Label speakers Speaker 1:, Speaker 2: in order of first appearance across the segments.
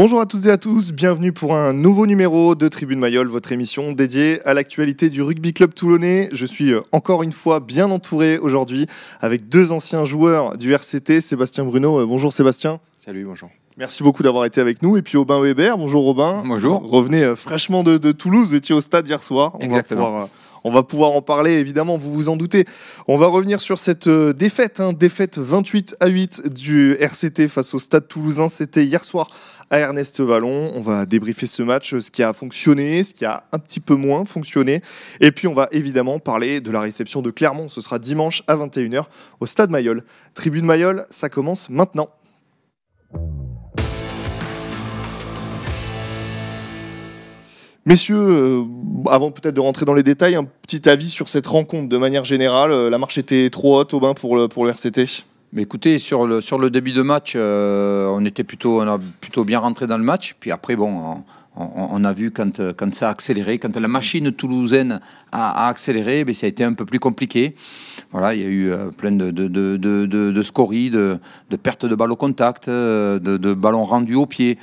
Speaker 1: Bonjour à toutes et à tous, bienvenue pour un nouveau numéro de Tribune Mayol, votre émission dédiée à l'actualité du rugby club toulonnais. Je suis euh, encore une fois bien entouré aujourd'hui avec deux anciens joueurs du RCT, Sébastien Bruno. Euh, bonjour Sébastien.
Speaker 2: Salut, bonjour.
Speaker 1: Merci beaucoup d'avoir été avec nous. Et puis Aubin Weber, bonjour Aubin.
Speaker 3: Bonjour.
Speaker 1: Revenez euh, fraîchement de, Toulouse, vous étiez au stade hier soir.
Speaker 3: On Exactement.
Speaker 1: On va pouvoir en parler, évidemment, vous vous en doutez. On va revenir sur cette euh, défaite, hein, défaite 28 à 8 du RCT face au Stade toulousain. C'était hier soir à Ernest Vallon. On va débriefer ce match, ce qui a fonctionné, ce qui a un petit peu moins fonctionné. Et puis on va évidemment parler de la réception de Clermont. Ce sera dimanche à 21h au Stade Mayol. Tribune Mayol, ça commence maintenant. Messieurs, euh, avant peut-être de rentrer dans les détails, un petit avis sur cette rencontre de manière générale. Euh, la marche était trop haute au bain pour le, pour le RCT
Speaker 3: mais écoutez, sur le, sur le début de match, euh, on était plutôt, on a plutôt bien rentré dans le match. Puis après, bon, on, a vu quand, quand ça a accéléré, quand la machine toulousaine a, accéléré, mais ça a été un peu plus compliqué. Voilà, il y a eu plein de, de, de, de, de scories, de, pertes de balles au contact, de ballons rendus au pied.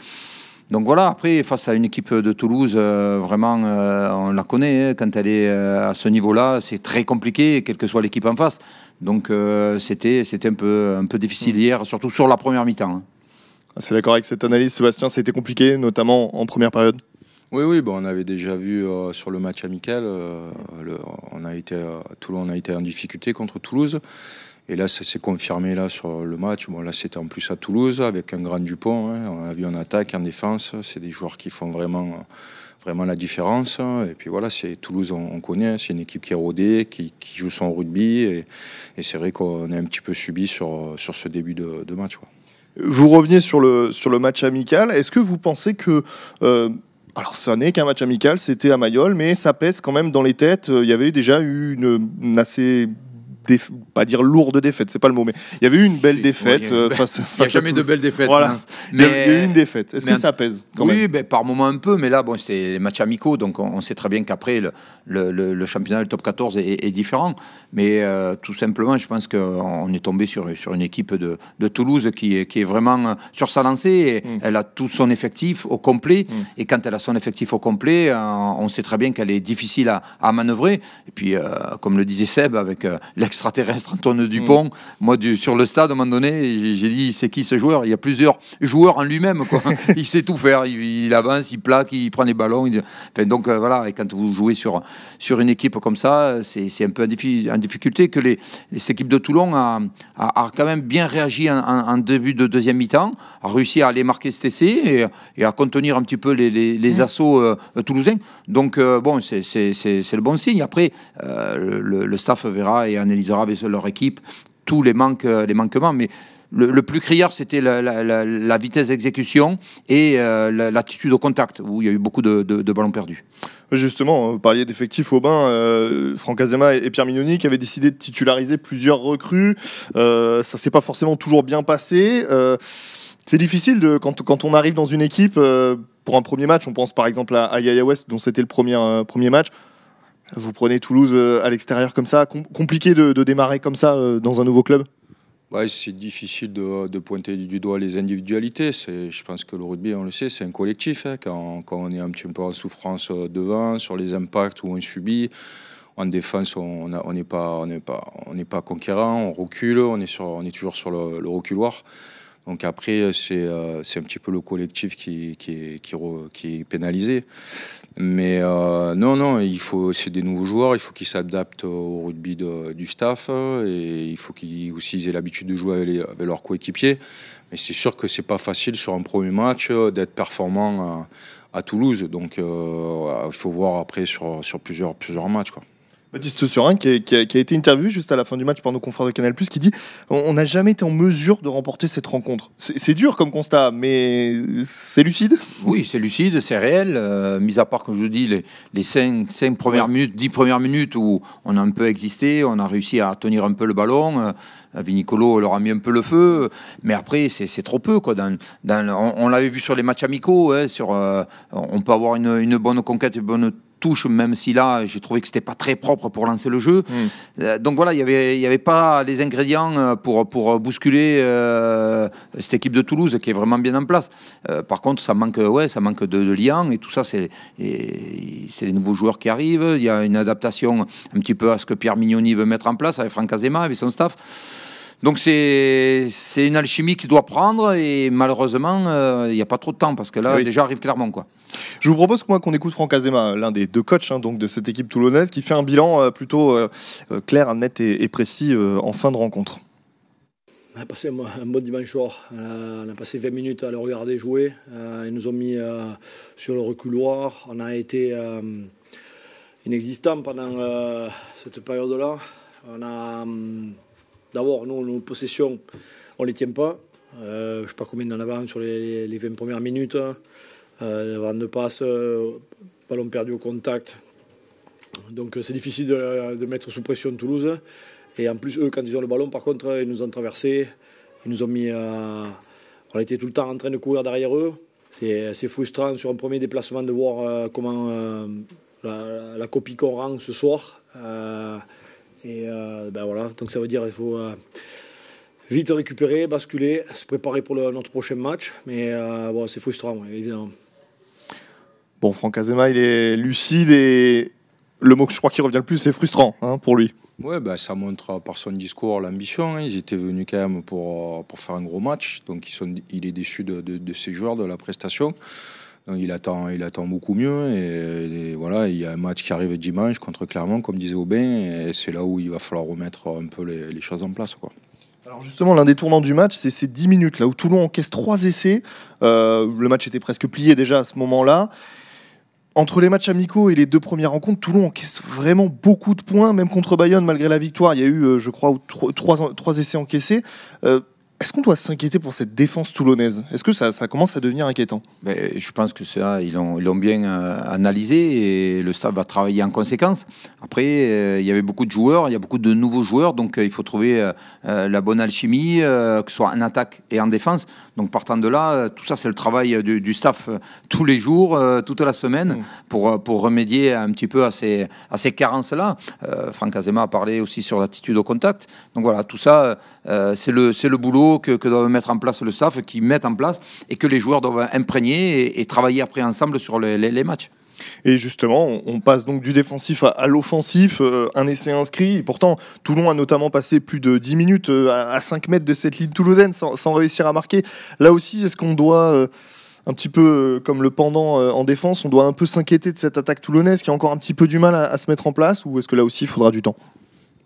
Speaker 3: Donc voilà, après, face à une équipe de Toulouse, euh, vraiment, euh, on la connaît, hein, quand elle est euh, à ce niveau-là, c'est très compliqué, quelle que soit l'équipe en face. Donc c'était c'était un peu, un peu difficile hier, surtout sur la première mi-temps. Hein.
Speaker 1: Ah, c'est d'accord avec cette analyse, Sébastien, ça a été compliqué, notamment en première période?
Speaker 2: Oui, oui, bon, on avait déjà vu sur le match amical, on a été, Toulon on a été en difficulté contre Toulouse. Et là, ça s'est confirmé là sur le match. Bon, là, c'était en plus à Toulouse avec un grand Dupont. Hein. On a vu en attaque, en défense. C'est des joueurs qui font vraiment, vraiment la différence. Et puis voilà, c'est Toulouse, on, connaît. C'est une équipe qui est rodée, qui, joue son rugby. Et, c'est vrai qu'on est un petit peu subi sur, sur ce début de, match.
Speaker 1: Vous revenez sur le, sur le match amical. Est-ce que vous pensez que. Euh, alors, ça n'est qu'un match amical, c'était à Mayol, mais ça pèse quand même dans les têtes. Il y avait déjà eu une assez pas dire lourde défaite, c'est pas le mot, mais il y avait eu une belle défaite
Speaker 3: euh, face, Il n'y a jamais de belles défaites.
Speaker 1: Voilà. Mais, il y a eu une défaite. Est-ce que ça pèse quand
Speaker 3: Oui,
Speaker 1: même
Speaker 3: ben, par moment un peu, mais là, bon, c'était les matchs amicaux, donc on, sait très bien qu'après, le, le, le, championnat, le top 14 est, différent. Mais euh, tout simplement, je pense qu'on est tombé sur, sur une équipe de, de Toulouse qui, qui, est vraiment sur sa lancée. Et mm. Elle a tout son effectif au complet. Mm. Et quand elle a son effectif au complet, euh, on sait très bien qu'elle est difficile à, à manœuvrer. Et puis, comme le disait Seb, avec l'ex extraterrestre Antoine Dupont. Mm. Moi, du, sur le stade, à un moment donné, j'ai dit c'est qui ce joueur? Il y a plusieurs joueurs en lui-même. il sait tout faire. Il, avance, il plaque, il prend les ballons. donc euh, voilà, et quand vous jouez sur, sur une équipe comme ça, c'est un peu en, difficulté que les, cette équipe de Toulon a, a, quand même bien réagi en, début de deuxième mi-temps, a réussi à aller marquer cet essai et, à contenir un petit peu les, les, mm. assauts euh, toulousains. Donc euh, bon, c'est le bon signe. Après, le, le, staff verra et analysera avec leur équipe tous les, euh, manquements. Mais le, plus criard, c'était la, vitesse d'exécution et euh, l'attitude au contact, où il y a eu beaucoup de, ballons perdus.
Speaker 1: Justement, vous parliez d'effectifs au bain. Euh, Franck Azema et Pierre Mignoni qui avaient décidé de titulariser plusieurs recrues. Euh, ça s'est pas forcément toujours bien passé. c'est difficile quand, on arrive dans une équipe pour un premier match. On pense par exemple à, à Yaya West, dont c'était le premier, premier match. Vous prenez Toulouse euh, à l'extérieur comme ça, compliqué de, démarrer comme ça euh, dans un nouveau club?
Speaker 2: Ouais, C'est difficile de, pointer du doigt les individualités. Je pense que le rugby, on le sait, c'est un collectif. Hein. Quand, on est un petit peu en souffrance euh, devant, sur les impacts où on subit, en défense, on n'est pas, pas, pas conquérant, on recule, on est, sur, on est toujours sur le, le reculoir. Donc après, c'est un petit peu le collectif qui, qui, est, qui, qui est pénalisé. Mais euh, non, non, il faut, c'est des nouveaux joueurs, il faut qu'ils s'adaptent au rugby du staff et il faut qu'ils aussi aient l'habitude de jouer avec, leurs coéquipiers. Mais c'est sûr que c'est pas facile sur un premier match d'être performant à, Toulouse. Donc euh, il faut voir après sur, sur plusieurs, plusieurs matchs. Quoi.
Speaker 1: Baptiste Surin, qui a, été interviewé juste à la fin du match par nos confrères de Canal, qui dit On n'a jamais été en mesure de remporter cette rencontre. C'est dur comme constat, mais c'est lucide
Speaker 3: Oui, c'est lucide, c'est réel. Euh, mis à part, comme je vous dis, les, les 5, premières minutes, 10 premières minutes où on a un peu existé, on a réussi à tenir un peu le ballon. Euh, Vinicolo leur a mis un peu le feu, mais après, c'est trop peu. Quoi. Dans, on, l'avait vu sur les matchs amicaux, hein, sur, euh, on peut avoir une, une bonne conquête, une bonne touche, même si là, j'ai trouvé que c'était pas très propre pour lancer le jeu.
Speaker 1: Mm.
Speaker 3: Euh, donc voilà, il y avait, y avait pas les ingrédients euh, pour, pour bousculer euh, cette équipe de Toulouse qui est vraiment bien en place. Euh, par contre, ça manque, ouais, ça manque de, de lien et tout ça, c'est les nouveaux joueurs qui arrivent. Il y a une adaptation un petit peu à ce que Pierre Mignoni veut mettre en place avec Franck Azema, avec son staff. Donc c'est c'est une alchimie qui doit prendre et malheureusement euh, il n'y a pas trop de temps parce que là
Speaker 1: Oui.
Speaker 3: déjà arrive Clermont quoi.
Speaker 1: Je vous propose moi qu'on écoute Franck Azema, l'un des deux coachs hein, donc de cette équipe toulonnaise, qui fait un bilan euh, plutôt euh, clair, net et, et précis euh, en fin de rencontre.
Speaker 4: On a passé un, un bon dimanche soir. Euh, on a passé 20 minutes à le regarder jouer. Euh, ils nous ont mis euh, sur le reculoir. On a été euh, inexistant pendant euh, cette période-là. On a hum, d'abord nous, nos possessions, on les tient pas. Euh, je ne sais pas combien on en avait sur les, les 20 premières minutes. Euh, vent de passe, euh, ballon perdu au contact. Donc euh, c'est difficile de, mettre sous pression Toulouse. Et en plus, eux, quand ils ont le ballon, par contre, ils nous ont traversé. Ils nous ont mis. euh, on était tout le temps en train de courir derrière eux. C'est frustrant sur un premier déplacement de voir comment la, la copie qu'on rend ce soir. Et euh, ben voilà, donc ça veut dire qu'il faut euh, vite récupérer, basculer, se préparer pour le- notre prochain match. Mais euh, bon, c'est frustrant, ouais, évidemment.
Speaker 1: Bon, Franck Azema, il est lucide et le mot que je crois qui revient le plus, c'est frustrant hein, pour lui.
Speaker 2: Ouais, ben, ça montre par son discours l'ambition. hein. Ils étaient venus quand même pour, pour faire un gros match. Donc ils sont, il est déçu de, de, de ses joueurs, de la prestation. Il attend, il attend beaucoup mieux. Et, voilà, il y a un match qui arrive dimanche contre Clermont, comme disait Aubin. C'est là où il va falloir remettre un peu les, choses en place. Quoi.
Speaker 1: Alors justement, l'un des tournants du match, c'est ces 10 minutes là où Toulon encaisse trois essais. Euh, le match était presque plié déjà à ce moment-là. Entre les matchs amicaux et les deux premières rencontres, Toulon encaisse vraiment beaucoup de points, même contre Bayonne, malgré la victoire. Il y a eu, euh, je crois, trois, trois, trois essais encaissés. Euh, Est-ce qu'on doit s'inquiéter pour cette défense toulonnaise? Est-ce que ça, ça commence à devenir inquiétant?
Speaker 3: Ben, je pense que ça, ils l'ont, bien euh, analysé et le staff va travailler en conséquence. Après, euh, il y avait beaucoup de joueurs, il y a beaucoup de nouveaux joueurs, donc euh, il faut trouver euh, la bonne alchimie, que ce soit en attaque et en défense. Donc partant de là, tout ça, c'est le travail du, du staff tous les jours, toute la semaine, pour, euh, pour remédier un petit peu à ces, à ces carences-là. Franck Azema a parlé aussi sur l'attitude au contact. Donc voilà, tout ça, c'est le, c'est le boulot que, doit mettre en place le staff, qui met en place et que les joueurs doivent imprégner et, travailler après ensemble sur les, matchs.
Speaker 1: Et justement, on, passe donc du défensif à, l'offensif, euh, un essai inscrit. Pourtant, Toulon a notamment passé plus de 10 minutes euh, à, à 5 mètres de cette ligne toulousaine sans, réussir à marquer. Là aussi, est-ce qu'on doit, euh, un petit peu comme le pendant en défense, on doit un peu s'inquiéter de cette attaque toulonnaise qui a encore un petit peu du mal à se mettre en place Ou est-ce que là aussi, il faudra du temps?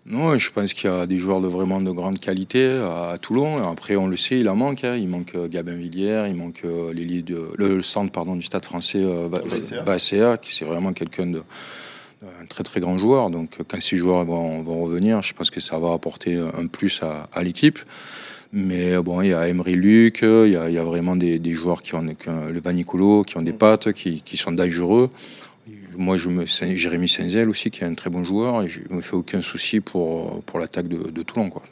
Speaker 2: Non, je pense qu'il y a des joueurs de vraiment de grande qualité à Toulon. Après, on le sait, il en manque. hein. Il manque euh, Gabin Villiers, il manque euh, de, le, centre pardon, du stade français euh, Ba-
Speaker 1: Basséa.
Speaker 2: Qui c'est vraiment quelqu'un de un très très grand joueur. Donc quand ces joueurs vont, vont revenir, je pense que ça va apporter un plus à, à l'équipe. Mais bon, il y a Emery Luc, il y a, il y a vraiment des, des joueurs qui ont, qui ont- le Vanicolo, qui ont des pattes, qui, qui sont dangereux. Moi, je me, Jérémy Senzel aussi, qui est un très bon joueur, et je me fais aucun souci pour, pour l'attaque de, Toulon. Quoi.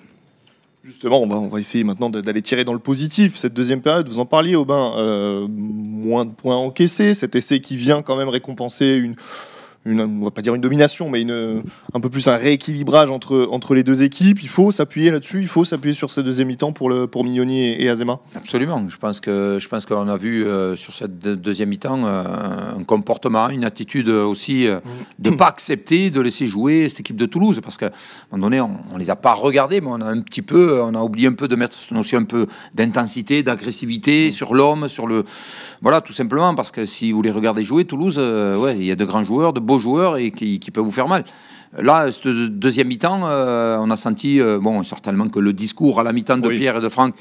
Speaker 1: Justement, on va, on va essayer maintenant d'aller tirer dans le positif cette deuxième période. Vous en parliez, Aubin, euh, moins de points encaissés, cet essai qui vient quand même récompenser une, une on va pas dire une domination, mais une, un peu plus un rééquilibrage entre, entre les deux équipes. Il faut s'appuyer là-dessus, il faut s'appuyer sur ce deuxième mi-temps pour, le, pour Mignoni et, Azema.
Speaker 3: Absolument. Je pense que je qu'on a vu euh, sur cette deux- deuxième mi-temps euh, un comportement, une attitude aussi euh, de pas accepter de laisser jouer cette équipe de Toulouse parce qu'à un moment donné on, on les a pas regardés, mais on a un petit peu, on a oublié un peu de mettre cette notion un peu d'intensité, d'agressivité sur l'homme, sur le voilà tout simplement parce que si vous les regardez jouer Toulouse, euh, ouais il y a de grands joueurs, de beaux joueurs et qui, qui peuvent vous faire mal. Là, cette deuxième mi-temps, euh, on a senti, euh, bon, certainement que le discours à la mi-temps de
Speaker 1: Oui.
Speaker 3: Pierre et de Franck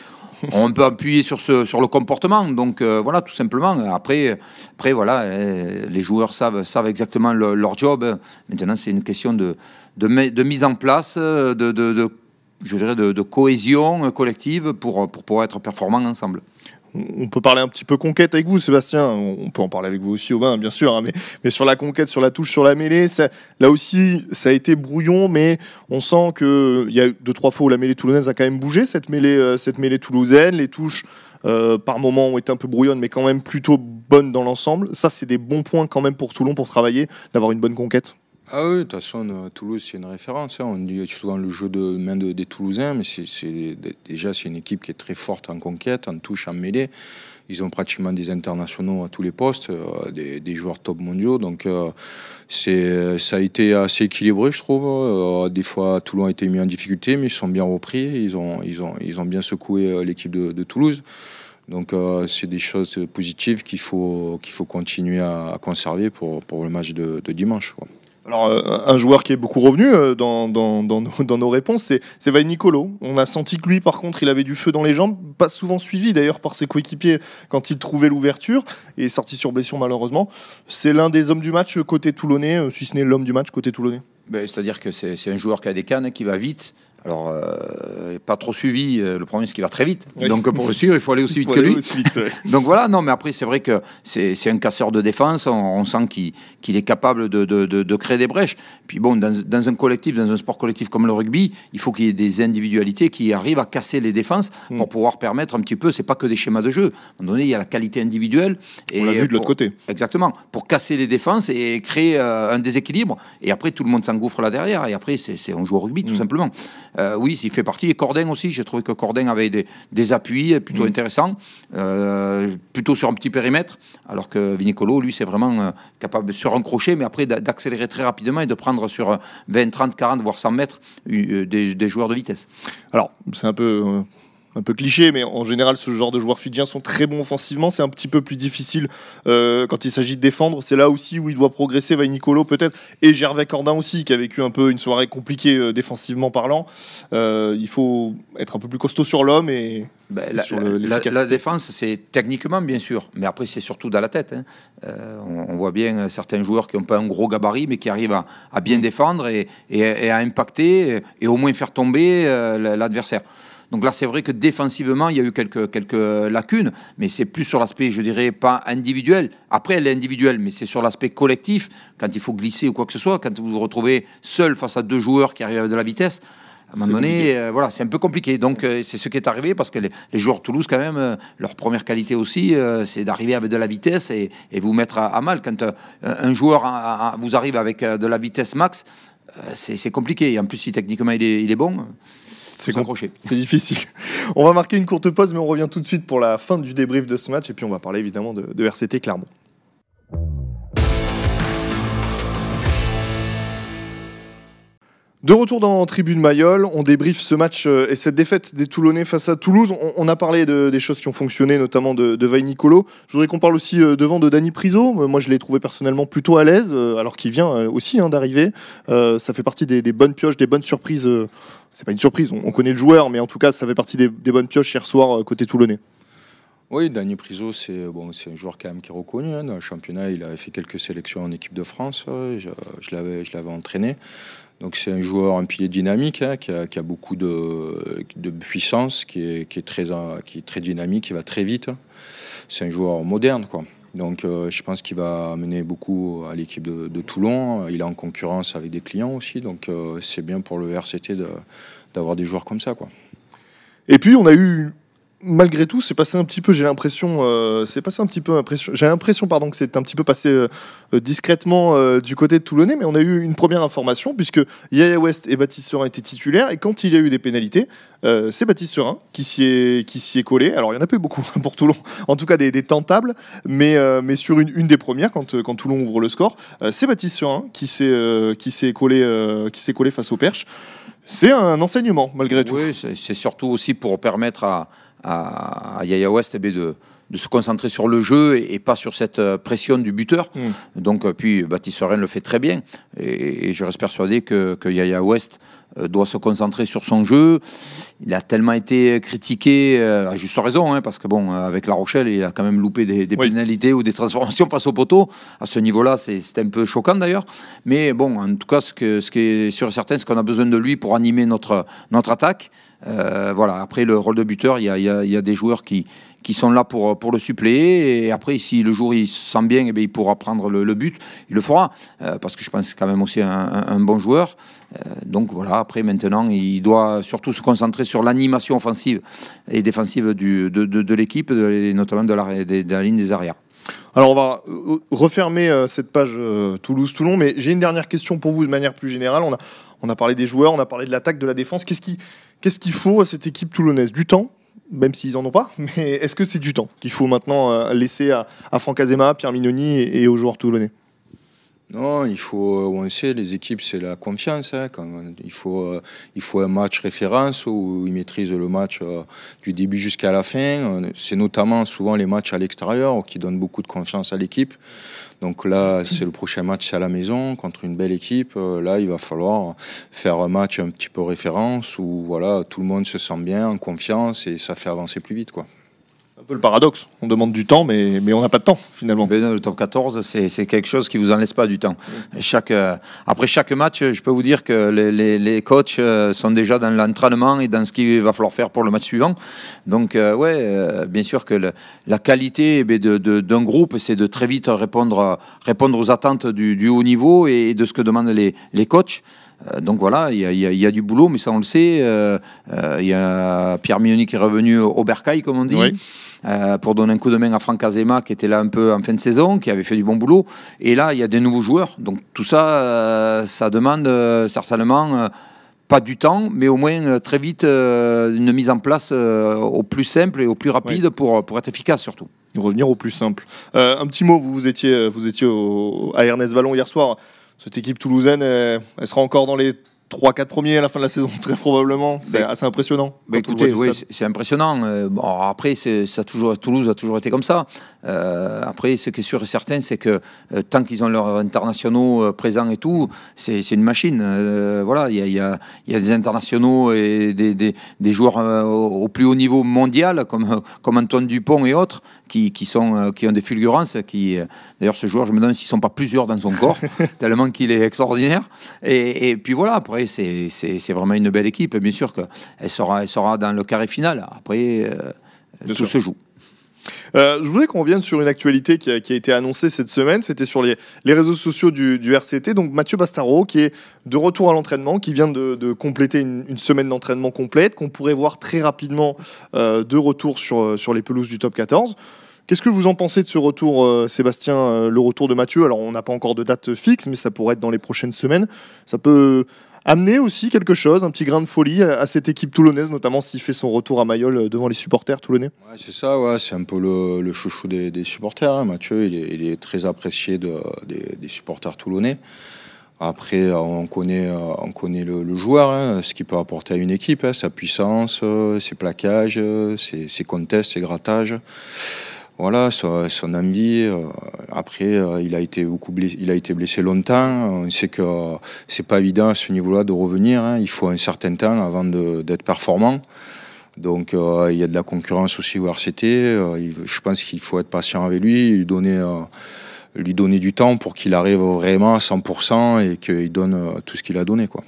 Speaker 3: on peut appuyer sur, ce, sur le comportement. Donc euh, voilà, tout simplement. Après, après voilà, euh, les joueurs savent, savent exactement le- leur job. Maintenant, c'est une question de, de, mise en place, de, je dirais de, de cohésion collective pour, pour pouvoir être performants ensemble.
Speaker 1: On peut parler un petit peu conquête avec vous, Sébastien. On peut en parler avec vous aussi, Aubin, bien sûr. hein, mais, sur la conquête, sur la touche, sur la mêlée, ça- là aussi, ça a été brouillon, mais on sent qu'il y a deux, trois fois où la mêlée toulonnaise a quand même bougé, cette mêlée, euh, cette mêlée toulousaine. Les touches, euh, par moments, ont été un peu brouillonnes, mais quand même plutôt bonne dans l'ensemble. Ça, c'est des bons points quand même pour Toulon pour travailler, d'avoir une bonne conquête.
Speaker 2: Ah oui, de toute façon, euh, Toulouse, c'est une référence. Hein. On dit souvent le jeu de main de, des Toulousains, mais c'est déjà, c'est une équipe qui est très forte en conquête, en touche, en mêlée. Ils ont pratiquement des internationaux à tous les postes, euh, des, joueurs top mondiaux. Donc, euh, ça a été assez équilibré, je trouve. des fois, Toulon a été mis en difficulté, mais ils sont bien repris. Ils ont, ils ont, ils ont bien secoué l'équipe de, Toulouse. Donc c'est des choses positives qu'il faut, faut continuer à, conserver pour, pour le match de, dimanche.
Speaker 1: Alors, euh, un joueur qui est beaucoup revenu euh, dans, dans, nos, réponses, c'est, c'est Nicolo. On a senti que lui, par contre, il avait du feu dans les jambes, pas souvent suivi d'ailleurs par ses coéquipiers quand il trouvait l'ouverture, et sorti sur blessure malheureusement. C'est l'un des hommes du match côté toulonnais, euh, si ce n'est l'homme du match côté toulonnais.
Speaker 3: Ben, c'est-à-dire que c'est, c'est un joueur qui a des cannes, qui va vite, alors, euh, pas trop suivi. Euh, le premier, c'est qu'il va très vite. Donc, pour le suivre, il faut aller aussi vite que lui. Donc voilà, non, mais après, c'est vrai que c'est un casseur de défense. On, sent qu'il est capable de, de, créer des brèches. Puis bon, dans, un collectif, dans un sport collectif comme le rugby, il faut qu'il y ait des individualités qui arrivent à casser les défenses hmm. pour pouvoir permettre un petit peu, c'est pas que des schémas de jeu. À un moment donné, il y a la qualité individuelle.
Speaker 1: Et On l'a vu de l'autre côté.
Speaker 3: Exactement. Pour casser les défenses et créer euh, un déséquilibre. Et après, tout le monde s'engouffre là derrière. Et après, c'est on joue au rugby, tout hmm. simplement. Euh, oui, il fait partie. Et Cordin aussi, j'ai trouvé que Cordin avait des, appuis plutôt mm. intéressants, euh, plutôt sur un petit périmètre, alors que Vinicolo, lui, c'est vraiment euh, capable sur un crochet, mais après d'accélérer très rapidement et de prendre sur 20, 30, 40, voire 100 mètres des, des joueurs de vitesse.
Speaker 1: Alors, c'est un peu un peu cliché, mais en général, ce genre de joueurs fidjiens sont très bons offensivement. C'est un petit peu plus difficile euh, quand il s'agit de défendre. C'est là aussi où il doit progresser, Vaille Nicolo peut-être, et Gervais Cordin aussi, qui a vécu un peu une soirée compliquée euh, défensivement parlant. Euh, il faut être un peu plus costaud sur l'homme et sur
Speaker 3: la, la, défense, c'est techniquement bien sûr, mais après c'est surtout dans la tête. Hein. On, voit bien certains joueurs qui n'ont pas un gros gabarit, mais qui arrivent à, bien mm. défendre et, et, à impacter et au moins faire tomber l'adversaire. Donc là, c'est vrai que défensivement, il y a eu quelques, quelques lacunes, mais c'est plus sur l'aspect, je dirais, pas individuel. Après, elle est individuelle, mais c'est sur l'aspect collectif, quand il faut glisser ou quoi que ce soit, quand vous vous retrouvez seul face à deux joueurs qui arrivent de la vitesse. À un moment donné, euh, voilà, c'est un peu compliqué. Donc, euh, c'est ce qui est arrivé parce que les, joueurs Toulouse, quand même, euh, leur première qualité aussi, c'est d'arriver avec de la vitesse et, et vous mettre à, mal. Quand un joueur vous arrive avec de la vitesse max, c'est compliqué. Et en plus, si techniquement il est, il est bon,
Speaker 1: c'est difficile. On va marquer une courte pause, mais on revient tout de suite pour la fin du débrief de ce match. Et puis on va parler évidemment de, de RCT Clermont. De retour dans Tribune Mayol, on débriefe ce match euh, et cette défaite des Toulonnais face à Toulouse. On, a parlé des choses qui ont fonctionné, notamment de, de Nicolo. Je voudrais qu'on parle aussi euh, devant de Dani Priso. Euh, moi, je l'ai trouvé personnellement plutôt à l'aise, alors qu'il vient aussi hein, d'arriver. ça fait partie des, bonnes pioches, des bonnes surprises. C'est pas une surprise, on, connaît le joueur, mais en tout cas, ça fait partie des, bonnes pioches hier soir côté Toulonnais.
Speaker 2: Oui, Dani Priso, c'est bon, un joueur quand même qui est reconnu. Hein. Dans le championnat, il avait fait quelques sélections en équipe de France. Je, je l'avais entraîné. Donc c'est un joueur, un pilier dynamique, hein, qui, a, beaucoup de, puissance, qui est, très, qui est très dynamique, qui va très vite. C'est un joueur moderne, quoi. Donc euh, je pense qu'il va amener beaucoup à l'équipe de, Toulon. Il est en concurrence avec des clients aussi, donc euh, c'est bien pour le RCT d'avoir des joueurs comme ça, quoi.
Speaker 1: Et puis on a eu malgré tout, c'est passé un petit peu, j'ai l'impression, euh, c'est passé un petit peu, j'ai l'impression, pardon, que c'est un petit peu passé euh, euh, discrètement du côté de Toulonnais, mais on a eu une première information puisque Yaya West et Baptiste Serin étaient titulaires et quand il y a eu des pénalités, c'est Baptiste Serin qui s'y est, qui s'y est collé. Alors il y en a pas eu beaucoup pour Toulon, en tout cas des, tentables, mais, mais sur une, des premières, quand, quand Toulon ouvre le score, c'est Baptiste Serin qui s'est, qui s'est collé, qui s'est collé face au Perche. C'est un enseignement malgré tout.
Speaker 3: Oui, c'est surtout aussi pour permettre à à, Yaya West eh de, se concentrer sur le jeu et, pas sur cette euh, pression du buteur. Hmm. Donc, euh, puis Baptiste Rennes le fait très bien. Et, je reste persuadé que, que, Yaya West euh, doit se concentrer sur son jeu. Il a tellement été critiqué, à juste raison, hein, parce que bon, avec La Rochelle, il a quand même loupé des, pénalités ou des transformations face au poteau. À ce niveau-là, c'est un peu choquant d'ailleurs. Mais bon, en tout cas, ce, que, ce qui est sûr et certain, c'est qu'on a besoin de lui pour animer notre, notre attaque. Euh, voilà. Après, le rôle de buteur, il y a, des joueurs qui, qui sont là pour, pour le suppléer. Et après, si le jour il se sent bien, eh il pourra prendre le, but. Il le fera. Euh, parce que je pense que c'est quand même aussi un, bon joueur. Euh, donc voilà, après, maintenant, il doit surtout se concentrer sur l'animation offensive et défensive du, de, de, l'équipe, et notamment de la, de la ligne des arrières.
Speaker 1: Alors on va euh, refermer euh, cette page euh, Toulouse-Toulon, mais j'ai une dernière question pour vous de manière plus générale. On a, on a parlé des joueurs, on a parlé de l'attaque, de la défense. Qu'est-ce qu'il qu'est-ce qu'il faut à cette équipe toulonnaise? Du temps? Même s'ils en ont pas, mais est-ce que c'est du temps qu'il faut maintenant laisser à, Franck Azema, Pierre Mignoni et aux joueurs toulonnais?
Speaker 2: Non, il faut, euh, on sait, les équipes, c'est la confiance. Hein, il, faut, euh, il faut un match référence où ils maîtrisent le match euh, du début jusqu'à la fin. C'est notamment souvent les matchs à l'extérieur qui donnent beaucoup de confiance à l'équipe. Donc là, c'est le prochain match à la maison contre une belle équipe. Là, il va falloir faire un match un petit peu référence où voilà, tout le monde se sent bien, en confiance et ça fait avancer plus vite. quoi
Speaker 1: peu le paradoxe. On demande du temps, mais, mais on n'a pas de temps finalement.
Speaker 3: le top 14, c'est quelque chose qui vous en laisse pas du temps. Chaque, euh, après chaque match, je peux vous dire que les, les, coachs euh, sont déjà dans l'entraînement et dans ce qu'il va falloir faire pour le match suivant. Donc, euh, ouais, bien sûr que la qualité eh d'un de, groupe, c'est de très vite répondre, répondre aux attentes du, du haut niveau et, de ce que demandent les, les coachs. Donc voilà, il y, y, a du boulot, mais ça on le sait. Il y a Pierre Mignoni qui est revenu au Bercail, comme on dit. Oui. Euh, pour donner un coup de main à Franck Azema qui était là un peu en fin de saison, qui avait fait du bon boulot. Et là, il y a des nouveaux joueurs. Donc tout ça, euh, ça demande euh, certainement pas du temps, mais au moins très vite une mise en place au plus simple et au plus rapide pour, pour être efficace surtout.
Speaker 1: Revenir au plus simple. un petit mot, vous étiez, vous étiez au, à Ernest Vallon hier soir. Cette équipe toulousaine, elle sera encore dans les 3-4 premiers à la fin de la saison, très probablement. C'est assez impressionnant.
Speaker 3: Bah écoutez, oui, c'est impressionnant. Euh, bon, après, ça toujours, Toulouse a toujours été comme ça. Euh, après, ce qui est sûr et certain, c'est que euh, tant qu'ils ont leurs internationaux présents et tout, c'est une machine. voilà, il y a, y, a, y a, des internationaux et des, des, des joueurs au plus haut niveau mondial, comme, comme Antoine Dupont et autres, qui, qui, sont, qui ont des fulgurances. Qui, D'ailleurs, ce joueur, je me demande s'ils ne sont pas plusieurs dans son corps, tellement qu'il est extraordinaire. Et, et puis voilà, après, c'est vraiment une belle équipe. Bien sûr qu'elle sera, elle sera dans le carré final. Après, euh, tout se joue.
Speaker 1: Euh, je voudrais qu'on revienne sur une actualité qui a, été annoncée cette semaine. C'était sur les, réseaux sociaux du, RCT. Donc Mathieu Bastaro, qui est de retour à l'entraînement, qui vient de, compléter une, semaine d'entraînement complète, qu'on pourrait voir très rapidement euh, de retour sur, sur les pelouses du top 14. Qu'est-ce que vous en pensez de ce retour, euh, Sébastien, euh, le retour de Mathieu? Alors, on n'a pas encore de date fixe, mais ça pourrait être dans les prochaines semaines. Ça peut amener aussi quelque chose, un petit grain de folie à, cette équipe toulonnaise, notamment s'il fait son retour à Mayol euh, devant les supporters toulonnais?
Speaker 2: C'est ça, c'est un peu le, chouchou des, supporters. Hein. Mathieu, il est, très apprécié des, supporters toulonnais. Après, on connaît, on connaît le, joueur, hein, ce qu'il peut apporter à une équipe, hein, sa puissance, ses plaquages, ses, ses contests, ses grattages voilà, son, envie. Euh, après, euh, il a été beaucoup blessé, il a été blessé longtemps. On sait que euh, c'est pas évident à ce niveau-là de revenir. Hein. Il faut un certain temps avant d'être performant. Donc, il y a de la concurrence aussi au RCT. je pense qu'il faut être patient avec lui, lui donner, lui donner du temps pour qu'il arrive vraiment à 100% et qu'il donne tout ce qu'il a donné, quoi.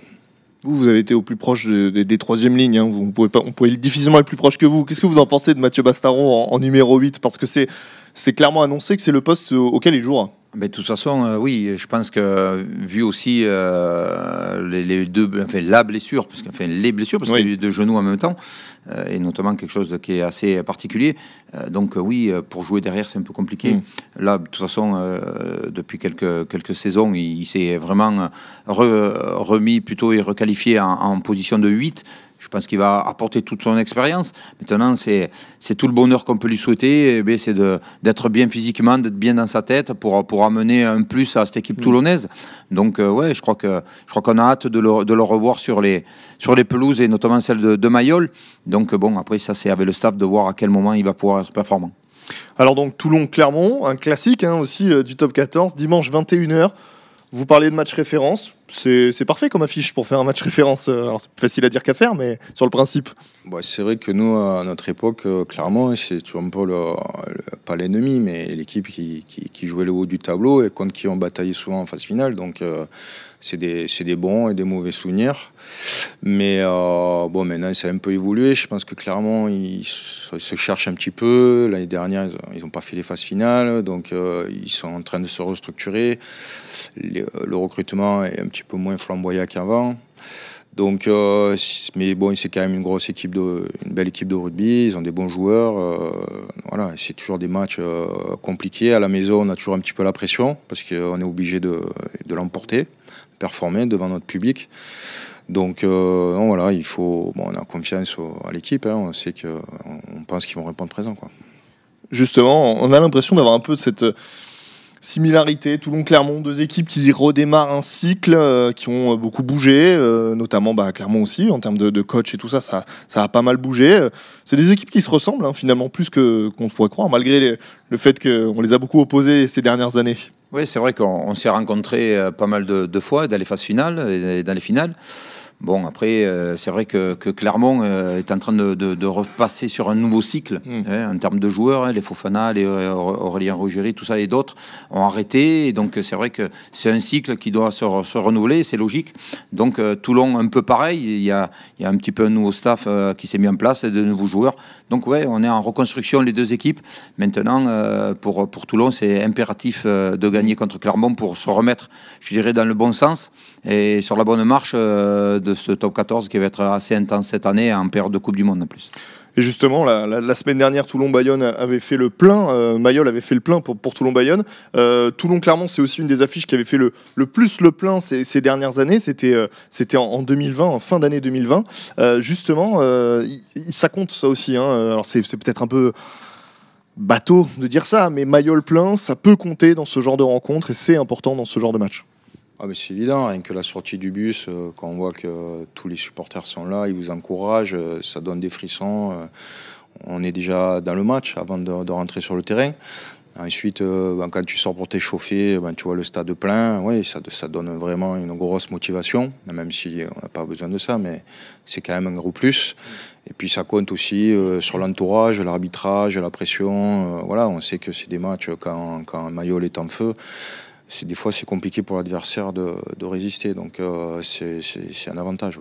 Speaker 1: Vous, avez été au plus proche des troisièmes lignes. Hein. Vous, on, pouvait pas, on difficilement être plus proche que vous. Qu'est-ce que vous en pensez de Mathieu Bastaron en, numéro 8 Parce que c'est clairement annoncé que c'est le poste auquel il jouera.
Speaker 3: Mais de toute façon, euh, oui, je pense que vu aussi euh, les, deux, enfin la blessure, parce que, enfin les blessures, parce qu'il y a eu deux genoux en même temps, euh, et notamment quelque chose qui est assez particulier. donc oui, pour jouer derrière, c'est un peu compliqué. Mm. Là, de toute façon, depuis quelques quelques saisons, il, s'est vraiment remis plutôt et requalifié en, en position de 8 je pense qu'il va apporter toute son expérience. Maintenant, c'est tout le bonheur qu'on peut lui souhaiter. Eh c'est d'être bien physiquement, d'être bien dans sa tête pour, pour amener un plus à cette équipe toulonnaise. Donc, euh, ouais, je crois que je crois qu'on a hâte de le, de le, revoir sur les, sur les pelouses et notamment celle de, de Mayol. Donc, bon, après, ça, c'est avec le staff de voir à quel moment il va pouvoir être performant.
Speaker 1: Alors, donc, Toulon-Clermont, un classique hein, aussi euh, du top 14, dimanche 21h. Vous parlez de match référence, c'est parfait comme affiche pour faire un match référence. Euh, alors c'est facile à dire qu'à faire, mais sur le principe.
Speaker 2: Bah, c'est vrai que nous, à notre époque, euh, clairement, c'est toujours un peu pas l'ennemi, mais l'équipe qui, jouait le haut du tableau et contre qui on bataillait souvent en phase finale. Donc euh, c'est des, des, bons et des mauvais souvenirs. Mais euh, bon, maintenant, ça a un peu évolué. Je pense que clairement, ils, se cherchent un petit peu. L'année dernière, ils n'ont pas fait les phases finales, donc euh, ils sont en train de se restructurer. le recrutement est un petit peu moins flamboyant qu'avant. Donc, euh, mais bon, c'est quand même une grosse équipe, de, une belle équipe de rugby. Ils ont des bons joueurs. Euh, voilà, c'est toujours des matchs euh, compliqués. À la maison, on a toujours un petit peu la pression parce qu'on est obligé de, de l'emporter, performer devant notre public. Donc, voilà, il faut. Bon, on a confiance à l'équipe. Hein. on sait que, on pense qu'ils vont répondre présent, quoi.
Speaker 1: Justement, on a l'impression d'avoir un peu de cette Similarité, Toulon-Clermont, deux équipes qui redémarrent un cycle, euh, qui ont euh, beaucoup bougé, euh, notamment bah, Clermont aussi, en termes de, coach et tout ça, ça, ça a pas mal bougé. C'est des équipes qui se ressemblent, hein, finalement, plus que, qu'on pourrait croire, malgré le fait qu'on les a beaucoup opposées ces dernières années.
Speaker 3: Oui, c'est vrai qu'on s'est rencontrés pas mal de, de, fois dans les phases finales et dans les finales. Bon, après, euh, c'est vrai que, Clermont euh, est en train de, repasser sur un nouveau cycle hmm. hein, en termes de joueurs. Hein, les Fofana, les Aurélien Rogéry, tout ça et d'autres ont arrêté. Et donc, c'est vrai que c'est un cycle qui doit se, renouveler, c'est logique. Donc, euh, Toulon, un peu pareil. Il y, a, il y a un petit peu un nouveau staff qui s'est mis en place, de nouveaux joueurs. Donc, ouais, on est en reconstruction, les deux équipes. Maintenant, pour, pour Toulon, c'est impératif de gagner contre Clermont pour se remettre, je dirais, dans le bon sens et sur la bonne marche de ce top 14 qui va être assez intense cette année en période de Coupe du Monde en plus.
Speaker 1: Et justement, la, semaine dernière, Toulon-Bayonne avait fait le plein. Euh, Mayol avait fait le plein pour, pour Toulon-Bayonne. Euh, Toulon-Clermont, c'est aussi une des affiches qui avait fait le, le plus le plein ces, dernières années. C'était euh, en, 2020, en fin d'année 2020. justement, ça compte ça aussi. Hein. Alors c'est peut-être un peu bateau de dire ça, mais Mayol plein, ça peut compter dans ce genre de rencontre et c'est important dans ce genre de match.
Speaker 2: Ah c'est évident, rien que la sortie du bus, euh, quand on voit que tous les supporters sont là, ils vous encouragent, euh, ça donne des frissons. Euh, on est déjà dans le match avant de, rentrer sur le terrain. Ensuite, ben, quand tu sors pour t'échauffer, ben, tu vois le stade plein, oui, ça, ça, donne vraiment une grosse motivation, même si on n'a pas besoin de ça, mais c'est quand même un gros plus. Et puis ça compte aussi sur l'entourage, l'arbitrage, la pression. voilà, on sait que c'est des matchs quand, quand Mayol est en feu des fois c'est compliqué pour l'adversaire de, résister. Donc euh, c'est un avantage.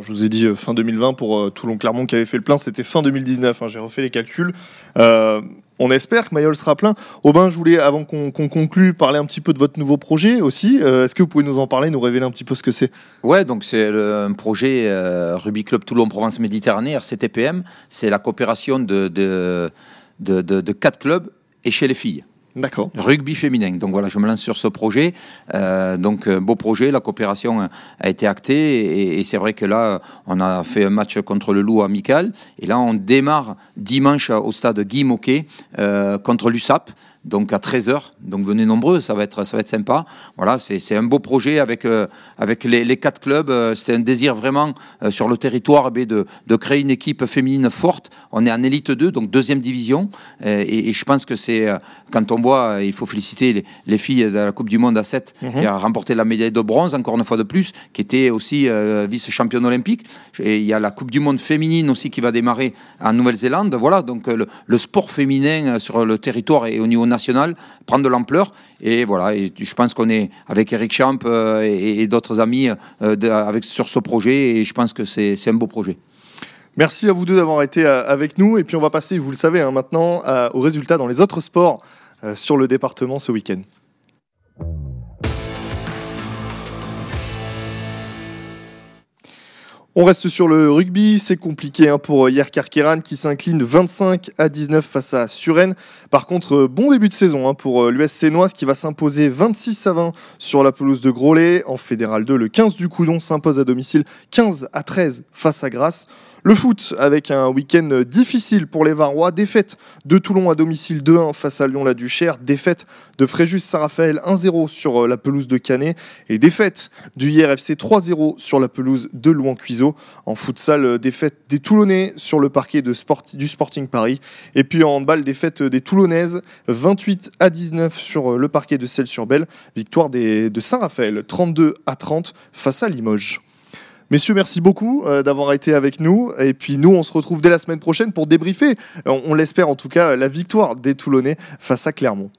Speaker 1: je vous ai dit euh, fin 2020 pour euh, Toulon-Clermont qui avait fait le plein, c'était fin 2019. Hein, j'ai refait les calculs. on espère que Mayol sera plein. Aubin, je voulais, avant qu'on conclue, parler un petit peu de votre nouveau projet aussi. Est-ce que vous pouvez nous en parler, nous révéler un petit peu ce que c'est?
Speaker 3: Ouais, donc c'est un projet Rugby Club Toulon-Provence Méditerranée, RCTPM. C'est la coopération de, de, de quatre clubs et chez les filles.
Speaker 1: D'accord.
Speaker 3: Rugby féminin. Donc voilà, je me lance sur ce projet. Euh, donc euh, beau projet, la coopération a été actée et, c'est vrai que là, on a fait un match contre le Loup amical et là, on démarre dimanche au stade Guy Moquet euh, contre l'USAP donc à 13h. Donc venez nombreux, ça va être, ça va être sympa. Voilà, c'est un beau projet avec, euh, avec les, quatre clubs. Euh, C'était un désir vraiment euh, sur le territoire eh de, de, créer une équipe féminine forte. On est en élite 2, donc deuxième division. Et, je pense que c'est, quand on voit, il faut féliciter les, filles de la Coupe du Monde à 7 mhm. qui a remporté la médaille de bronze, encore une fois de plus, qui était aussi vice-championne olympique. Et il y a la Coupe du Monde féminine aussi qui va démarrer en Nouvelle-Zélande. Voilà, donc le, le sport féminin sur le territoire et au niveau national prendre de l'ampleur. Et voilà, et je pense qu'on est avec Eric Champ euh, et, d'autres amis euh, avec, sur ce projet et je pense que c'est un beau projet.
Speaker 1: Merci à vous deux d'avoir été euh, avec nous. Et puis on va passer, vous le savez hein, maintenant, aux résultats dans les autres sports sur le département ce week-end. On reste sur le rugby, c'est compliqué hein, pour euh, Yer Kerkeran qui s'incline 25 à 19 face à Suren. Par contre, euh, bon début de saison hein, pour euh, l'US Sénoise qui va s'imposer 26 à 20 sur la pelouse de Grolet. En Fédéral 2, le 15 du Coudon s'impose à domicile 15 à 13 face à Grasse. Le foot avec un week-end difficile pour les Varois. Défaite de Toulon à domicile 2-1 face à Lyon-la-Duchère. Défaite de Fréjus-Saint-Raphaël 1-0 sur la pelouse de Canet. Et défaite du IRFC 3-0 sur la pelouse de En futsal, défaite des Toulonnais sur le parquet du Sporting Paris. Et puis en handball, défaite des Toulonnaises 28 à 19 sur le parquet de Celles-sur-Belle. Victoire des, de Saint-Raphaël 32 à 30 face à Limoges. Messieurs, merci beaucoup euh, d'avoir été avec nous. Et puis nous, on se retrouve dès la semaine prochaine pour débriefer, on, l'espère en tout cas, la victoire des Toulonnais face à Clermont.